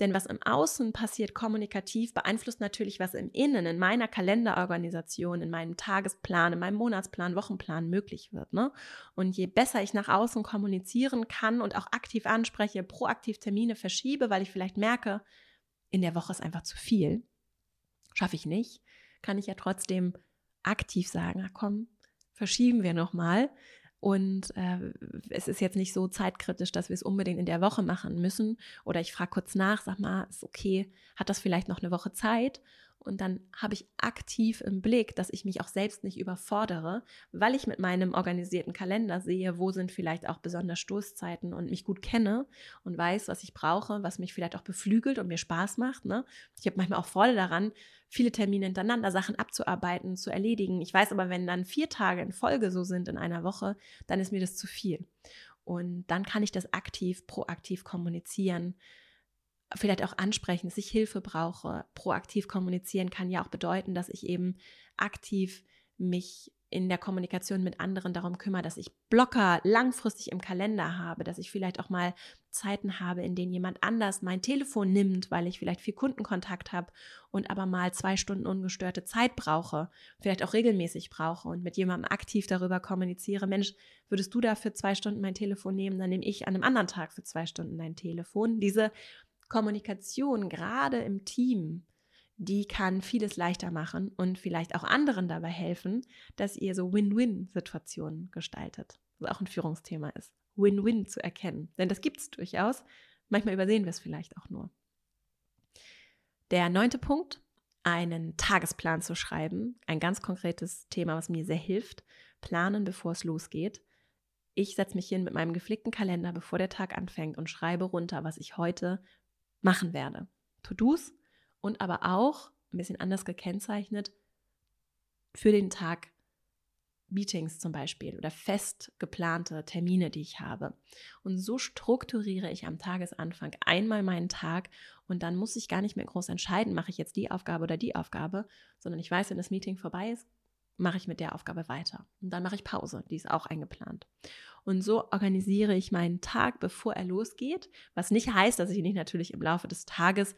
Denn was im Außen passiert kommunikativ, beeinflusst natürlich, was im Innen, in meiner Kalenderorganisation, in meinem Tagesplan, in meinem Monatsplan, Wochenplan möglich wird. Ne? Und je besser ich nach außen kommunizieren kann und auch aktiv anspreche, proaktiv Termine verschiebe, weil ich vielleicht merke, in der Woche ist einfach zu viel, schaffe ich nicht, kann ich ja trotzdem aktiv sagen, na komm, verschieben wir nochmal. Und äh, es ist jetzt nicht so zeitkritisch, dass wir es unbedingt in der Woche machen müssen. Oder ich frage kurz nach, sag mal, ist okay, hat das vielleicht noch eine Woche Zeit? Und dann habe ich aktiv im Blick, dass ich mich auch selbst nicht überfordere, weil ich mit meinem organisierten Kalender sehe, wo sind vielleicht auch besonders Stoßzeiten und mich gut kenne und weiß, was ich brauche, was mich vielleicht auch beflügelt und mir Spaß macht. Ne? Ich habe manchmal auch Freude daran, viele Termine hintereinander, Sachen abzuarbeiten, zu erledigen. Ich weiß aber, wenn dann vier Tage in Folge so sind in einer Woche, dann ist mir das zu viel. Und dann kann ich das aktiv, proaktiv kommunizieren vielleicht auch ansprechen, dass ich Hilfe brauche. Proaktiv kommunizieren kann ja auch bedeuten, dass ich eben aktiv mich in der Kommunikation mit anderen darum kümmere, dass ich Blocker langfristig im Kalender habe, dass ich vielleicht auch mal Zeiten habe, in denen jemand anders mein Telefon nimmt, weil ich vielleicht viel Kundenkontakt habe und aber mal zwei Stunden ungestörte Zeit brauche, vielleicht auch regelmäßig brauche und mit jemandem aktiv darüber kommuniziere, Mensch, würdest du da für zwei Stunden mein Telefon nehmen, dann nehme ich an einem anderen Tag für zwei Stunden dein Telefon. Diese Kommunikation, gerade im Team, die kann vieles leichter machen und vielleicht auch anderen dabei helfen, dass ihr so Win-Win-Situationen gestaltet. Was auch ein Führungsthema ist. Win-Win zu erkennen. Denn das gibt es durchaus. Manchmal übersehen wir es vielleicht auch nur. Der neunte Punkt, einen Tagesplan zu schreiben. Ein ganz konkretes Thema, was mir sehr hilft. Planen, bevor es losgeht. Ich setze mich hin mit meinem geflickten Kalender, bevor der Tag anfängt und schreibe runter, was ich heute machen werde. To-Dos und aber auch ein bisschen anders gekennzeichnet für den Tag Meetings zum Beispiel oder fest geplante Termine, die ich habe. Und so strukturiere ich am Tagesanfang einmal meinen Tag und dann muss ich gar nicht mehr groß entscheiden, mache ich jetzt die Aufgabe oder die Aufgabe, sondern ich weiß, wenn das Meeting vorbei ist, mache ich mit der Aufgabe weiter. Und dann mache ich Pause, die ist auch eingeplant. Und so organisiere ich meinen Tag, bevor er losgeht, was nicht heißt, dass ich nicht natürlich im Laufe des Tages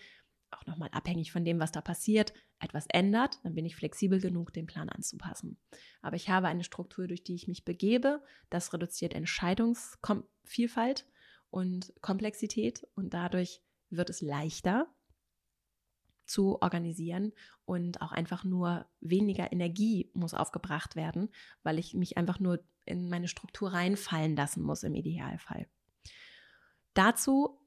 auch nochmal abhängig von dem, was da passiert, etwas ändert, dann bin ich flexibel genug, den Plan anzupassen. Aber ich habe eine Struktur, durch die ich mich begebe. Das reduziert Entscheidungsvielfalt und Komplexität und dadurch wird es leichter, zu organisieren und auch einfach nur weniger Energie muss aufgebracht werden, weil ich mich einfach nur in meine Struktur reinfallen lassen muss im Idealfall. Dazu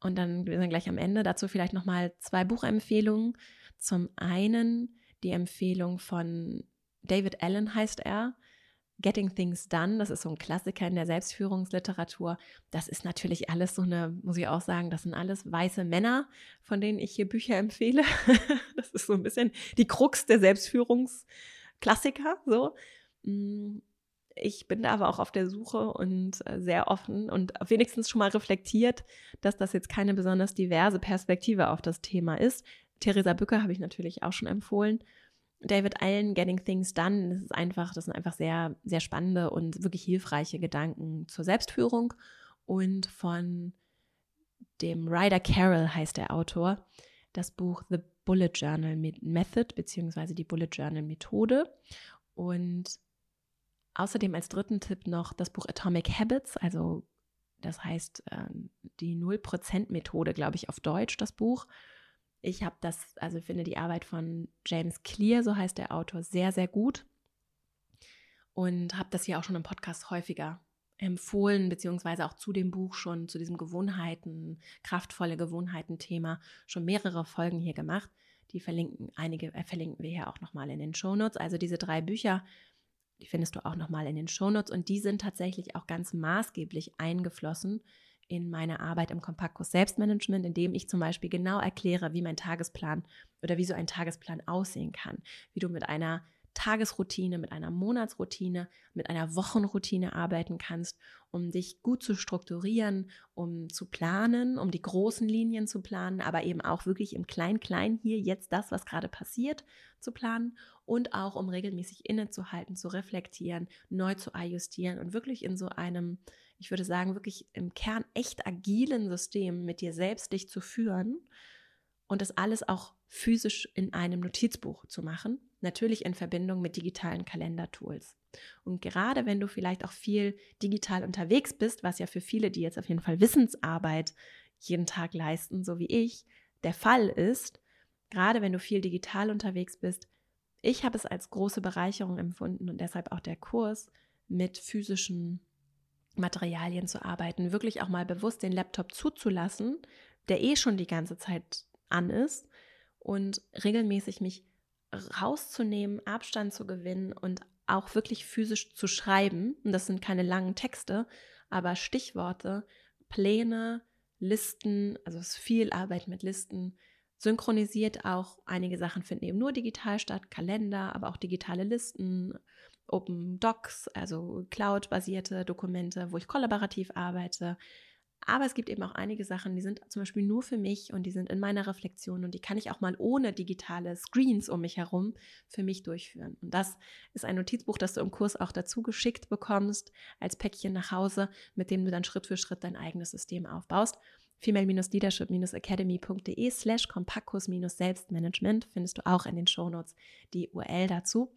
und dann wir gleich am Ende dazu vielleicht noch mal zwei Buchempfehlungen. Zum einen die Empfehlung von David Allen heißt er, Getting Things Done, das ist so ein Klassiker in der Selbstführungsliteratur. Das ist natürlich alles so eine, muss ich auch sagen, das sind alles weiße Männer, von denen ich hier Bücher empfehle. Das ist so ein bisschen die Krux der Selbstführungsklassiker, so. Mm, ich bin da aber auch auf der Suche und äh, sehr offen und wenigstens schon mal reflektiert, dass das jetzt keine besonders diverse Perspektive auf das Thema ist. Theresa Bücker habe ich natürlich auch schon empfohlen. David Allen, Getting Things Done, das ist einfach, das sind einfach sehr, sehr spannende und wirklich hilfreiche Gedanken zur Selbstführung. Und von dem Ryder Carroll heißt der Autor, das Buch The Bullet Journal Method, beziehungsweise die Bullet Journal Methode. Und außerdem als dritten Tipp noch das Buch Atomic Habits, also das heißt ähm, die 0% Methode, glaube ich, auf Deutsch, das Buch. Ich habe das, also finde die Arbeit von James Clear, so heißt der Autor, sehr, sehr gut. Und habe das hier auch schon im Podcast häufiger empfohlen, beziehungsweise auch zu dem Buch schon, zu diesem Gewohnheiten, kraftvolle Gewohnheiten-Thema schon mehrere Folgen hier gemacht. Die verlinken, einige äh, verlinken wir hier auch nochmal in den Shownotes. Also diese drei Bücher, die findest du auch nochmal in den Shownotes und die sind tatsächlich auch ganz maßgeblich eingeflossen in meine Arbeit im Kompaktkurs Selbstmanagement, indem ich zum Beispiel genau erkläre, wie mein Tagesplan oder wie so ein Tagesplan aussehen kann, wie du mit einer Tagesroutine, mit einer Monatsroutine, mit einer Wochenroutine arbeiten kannst, um dich gut zu strukturieren, um zu planen, um die großen Linien zu planen, aber eben auch wirklich im Klein-Klein hier jetzt das, was gerade passiert, zu planen und auch um regelmäßig innezuhalten, zu reflektieren, neu zu ajustieren und wirklich in so einem, ich würde sagen, wirklich im Kern echt agilen System mit dir selbst dich zu führen und das alles auch physisch in einem Notizbuch zu machen, natürlich in Verbindung mit digitalen Kalendertools. Und gerade wenn du vielleicht auch viel digital unterwegs bist, was ja für viele, die jetzt auf jeden Fall Wissensarbeit jeden Tag leisten, so wie ich, der Fall ist, gerade wenn du viel digital unterwegs bist, ich habe es als große Bereicherung empfunden und deshalb auch der Kurs mit physischen Materialien zu arbeiten, wirklich auch mal bewusst den Laptop zuzulassen, der eh schon die ganze Zeit an ist und regelmäßig mich rauszunehmen, Abstand zu gewinnen und auch wirklich physisch zu schreiben. Und das sind keine langen Texte, aber Stichworte, Pläne, Listen, also es ist viel Arbeit mit Listen, synchronisiert auch. Einige Sachen finden eben nur digital statt, Kalender, aber auch digitale Listen, Open Docs, also Cloud-basierte Dokumente, wo ich kollaborativ arbeite, aber es gibt eben auch einige Sachen, die sind zum Beispiel nur für mich und die sind in meiner Reflexion und die kann ich auch mal ohne digitale Screens um mich herum für mich durchführen. Und das ist ein Notizbuch, das du im Kurs auch dazu geschickt bekommst, als Päckchen nach Hause, mit dem du dann Schritt für Schritt dein eigenes System aufbaust. female-leadership-academy.de slash kompaktkurs-selbstmanagement findest du auch in den Shownotes die URL dazu.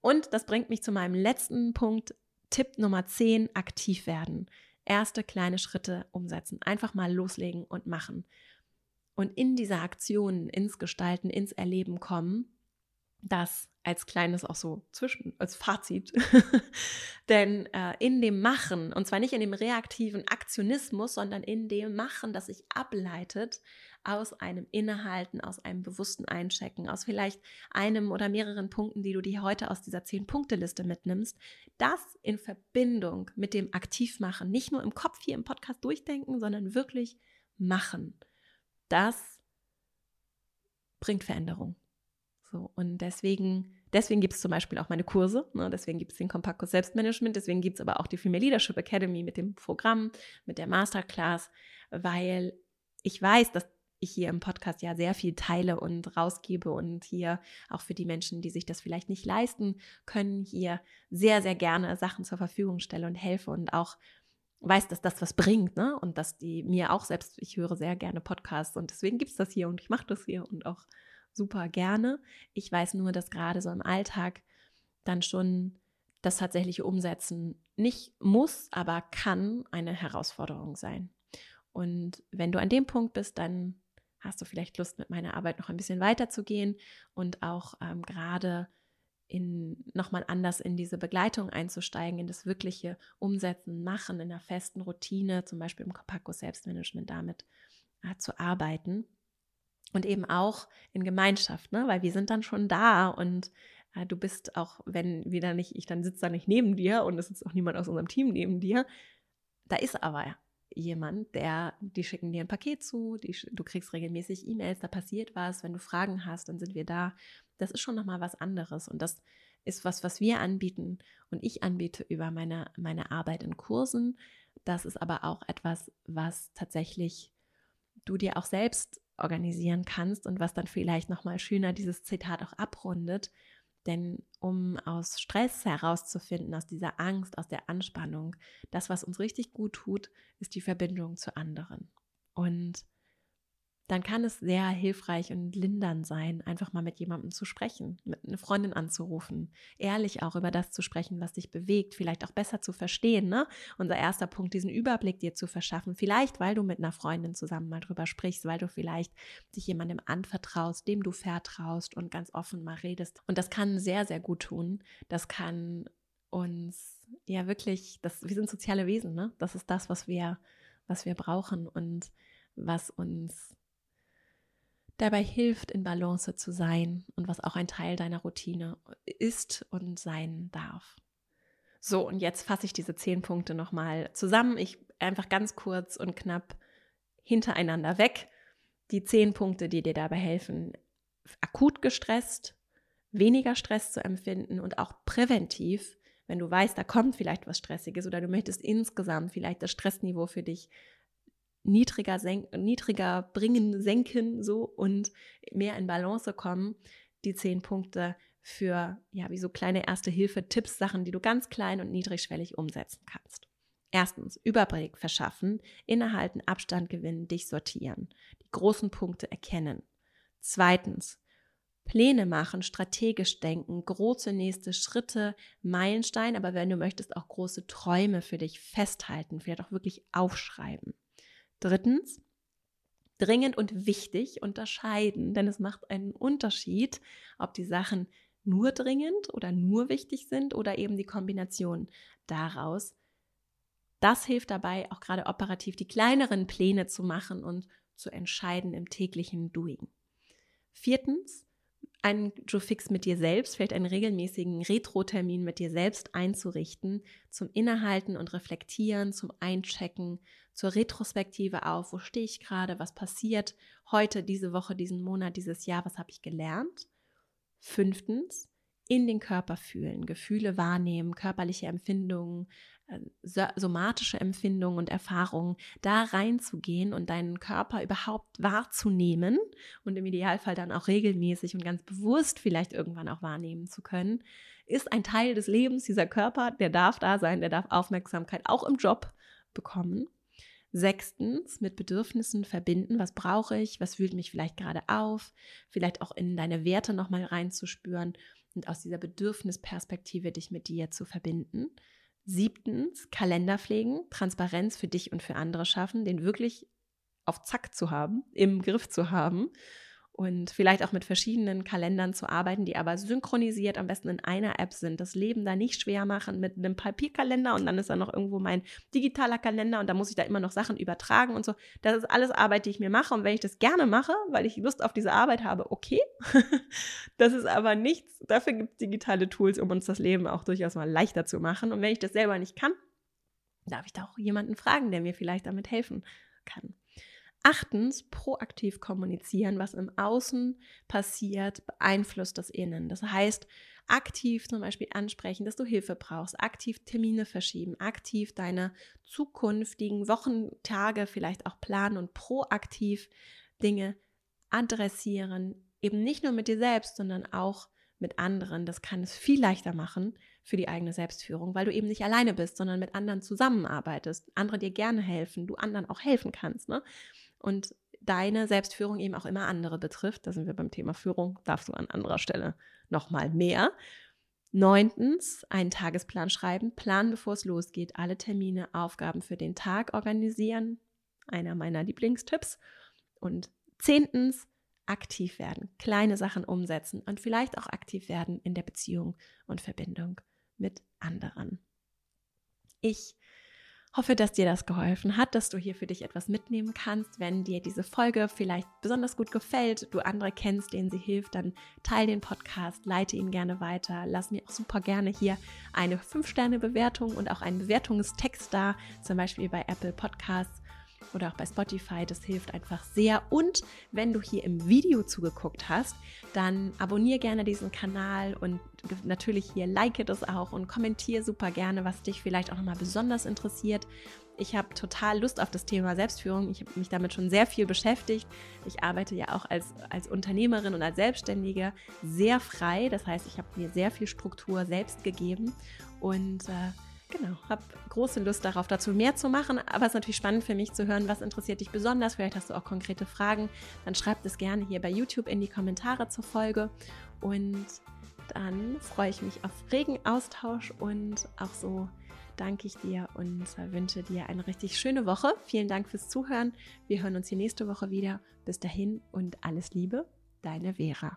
Und das bringt mich zu meinem letzten Punkt, Tipp Nummer 10, aktiv werden erste kleine Schritte umsetzen. Einfach mal loslegen und machen. Und in dieser Aktion, ins Gestalten, ins Erleben kommen, das als kleines auch so zwischen, als Fazit. Denn äh, in dem Machen, und zwar nicht in dem reaktiven Aktionismus, sondern in dem Machen, das sich ableitet aus einem Innehalten, aus einem bewussten Einchecken, aus vielleicht einem oder mehreren Punkten, die du dir heute aus dieser Zehn-Punkte-Liste mitnimmst, das in Verbindung mit dem Aktivmachen, nicht nur im Kopf hier im Podcast durchdenken, sondern wirklich machen. Das bringt Veränderung. So, und deswegen, deswegen gibt es zum Beispiel auch meine Kurse, ne? deswegen gibt es den Kompaktkurs Selbstmanagement, deswegen gibt es aber auch die Female Leadership Academy mit dem Programm, mit der Masterclass, weil ich weiß, dass ich hier im Podcast ja sehr viel teile und rausgebe und hier auch für die Menschen, die sich das vielleicht nicht leisten können, hier sehr, sehr gerne Sachen zur Verfügung stelle und helfe und auch weiß, dass das was bringt, ne? Und dass die mir auch selbst, ich höre sehr gerne Podcasts und deswegen gibt es das hier und ich mache das hier und auch super gerne. Ich weiß nur, dass gerade so im Alltag dann schon das tatsächliche Umsetzen nicht muss, aber kann eine Herausforderung sein. Und wenn du an dem Punkt bist, dann hast du vielleicht Lust, mit meiner Arbeit noch ein bisschen weiterzugehen und auch ähm, gerade in nochmal anders in diese Begleitung einzusteigen, in das wirkliche Umsetzen, Machen, in einer festen Routine, zum Beispiel im Kompakko Selbstmanagement damit äh, zu arbeiten. Und eben auch in Gemeinschaft, ne? weil wir sind dann schon da und äh, du bist auch, wenn wieder nicht, ich dann sitze da nicht neben dir und es sitzt auch niemand aus unserem Team neben dir, da ist aber jemand, der, die schicken dir ein Paket zu, die, du kriegst regelmäßig E-Mails, da passiert was, wenn du Fragen hast, dann sind wir da. Das ist schon nochmal was anderes und das ist was, was wir anbieten und ich anbiete über meine, meine Arbeit in Kursen. Das ist aber auch etwas, was tatsächlich du dir auch selbst organisieren kannst und was dann vielleicht nochmal schöner dieses Zitat auch abrundet. Denn um aus Stress herauszufinden, aus dieser Angst, aus der Anspannung, das, was uns richtig gut tut, ist die Verbindung zu anderen. Und dann kann es sehr hilfreich und lindernd sein, einfach mal mit jemandem zu sprechen, mit einer Freundin anzurufen, ehrlich auch über das zu sprechen, was dich bewegt, vielleicht auch besser zu verstehen. Ne? Unser erster Punkt, diesen Überblick dir zu verschaffen, vielleicht weil du mit einer Freundin zusammen mal drüber sprichst, weil du vielleicht dich jemandem anvertraust, dem du vertraust und ganz offen mal redest. Und das kann sehr, sehr gut tun. Das kann uns ja wirklich, das, wir sind soziale Wesen, ne? Das ist das, was wir, was wir brauchen und was uns dabei hilft, in Balance zu sein und was auch ein Teil deiner Routine ist und sein darf. So, und jetzt fasse ich diese zehn Punkte nochmal zusammen. Ich einfach ganz kurz und knapp hintereinander weg. Die zehn Punkte, die dir dabei helfen, akut gestresst, weniger Stress zu empfinden und auch präventiv, wenn du weißt, da kommt vielleicht was Stressiges oder du möchtest insgesamt vielleicht das Stressniveau für dich niedriger, niedriger bringen, senken so und mehr in Balance kommen. Die zehn Punkte für, ja, wie so kleine erste Hilfe, Tipps, Sachen, die du ganz klein und niedrigschwellig umsetzen kannst. Erstens, Überblick verschaffen, innehalten, Abstand gewinnen, dich sortieren, die großen Punkte erkennen. Zweitens, Pläne machen, strategisch denken, große nächste Schritte, Meilenstein, aber wenn du möchtest, auch große Träume für dich festhalten, vielleicht auch wirklich aufschreiben. Drittens, dringend und wichtig unterscheiden, denn es macht einen Unterschied, ob die Sachen nur dringend oder nur wichtig sind oder eben die Kombination daraus. Das hilft dabei, auch gerade operativ die kleineren Pläne zu machen und zu entscheiden im täglichen Doing. Viertens, einen Joe-Fix mit dir selbst, vielleicht einen regelmäßigen Retro-Termin mit dir selbst einzurichten, zum Innehalten und Reflektieren, zum Einchecken, zur Retrospektive auf, wo stehe ich gerade, was passiert heute, diese Woche, diesen Monat, dieses Jahr, was habe ich gelernt. Fünftens, in den Körper fühlen, Gefühle wahrnehmen, körperliche Empfindungen, äh, somatische Empfindungen und Erfahrungen, da reinzugehen und deinen Körper überhaupt wahrzunehmen und im Idealfall dann auch regelmäßig und ganz bewusst vielleicht irgendwann auch wahrnehmen zu können, ist ein Teil des Lebens. Dieser Körper, der darf da sein, der darf Aufmerksamkeit auch im Job bekommen. Sechstens, mit Bedürfnissen verbinden. Was brauche ich? Was wühlt mich vielleicht gerade auf? Vielleicht auch in deine Werte nochmal reinzuspüren und aus dieser Bedürfnisperspektive dich mit dir zu verbinden. Siebtens, Kalender pflegen, Transparenz für dich und für andere schaffen, den wirklich auf Zack zu haben, im Griff zu haben und vielleicht auch mit verschiedenen Kalendern zu arbeiten, die aber synchronisiert am besten in einer App sind. Das Leben da nicht schwer machen mit einem Papierkalender und dann ist da noch irgendwo mein digitaler Kalender und da muss ich da immer noch Sachen übertragen und so. Das ist alles Arbeit, die ich mir mache und wenn ich das gerne mache, weil ich Lust auf diese Arbeit habe, okay. das ist aber nichts. Dafür gibt es digitale Tools, um uns das Leben auch durchaus mal leichter zu machen. Und wenn ich das selber nicht kann, darf ich da auch jemanden fragen, der mir vielleicht damit helfen kann. Achtens, proaktiv kommunizieren, was im Außen passiert, beeinflusst das Innen. Das heißt, aktiv zum Beispiel ansprechen, dass du Hilfe brauchst, aktiv Termine verschieben, aktiv deine zukünftigen Wochen, Tage vielleicht auch planen und proaktiv Dinge adressieren, eben nicht nur mit dir selbst, sondern auch mit anderen. Das kann es viel leichter machen für die eigene Selbstführung, weil du eben nicht alleine bist, sondern mit anderen zusammenarbeitest, andere dir gerne helfen, du anderen auch helfen kannst. Ne? Und deine Selbstführung eben auch immer andere betrifft. Da sind wir beim Thema Führung, darfst du an anderer Stelle nochmal mehr. Neuntens, einen Tagesplan schreiben, planen, bevor es losgeht, alle Termine, Aufgaben für den Tag organisieren. Einer meiner Lieblingstipps. Und zehntens, aktiv werden, kleine Sachen umsetzen und vielleicht auch aktiv werden in der Beziehung und Verbindung mit anderen. Ich Hoffe, dass dir das geholfen hat, dass du hier für dich etwas mitnehmen kannst. Wenn dir diese Folge vielleicht besonders gut gefällt, du andere kennst, denen sie hilft, dann teile den Podcast, leite ihn gerne weiter. Lass mir auch super gerne hier eine 5-Sterne-Bewertung und auch einen Bewertungstext da, zum Beispiel bei Apple Podcasts oder auch bei Spotify. Das hilft einfach sehr. Und wenn du hier im Video zugeguckt hast, dann abonniere gerne diesen Kanal und natürlich hier like das auch und kommentiere super gerne, was dich vielleicht auch nochmal besonders interessiert. Ich habe total Lust auf das Thema Selbstführung. Ich habe mich damit schon sehr viel beschäftigt. Ich arbeite ja auch als, als Unternehmerin und als Selbstständige sehr frei. Das heißt, ich habe mir sehr viel Struktur selbst gegeben und äh, Genau, habe große Lust darauf, dazu mehr zu machen. Aber es ist natürlich spannend für mich zu hören, was interessiert dich besonders. Vielleicht hast du auch konkrete Fragen. Dann schreib das gerne hier bei YouTube in die Kommentare zur Folge. Und dann freue ich mich auf regen Austausch und auch so danke ich dir und wünsche dir eine richtig schöne Woche. Vielen Dank fürs Zuhören. Wir hören uns hier nächste Woche wieder. Bis dahin und alles Liebe, deine Vera.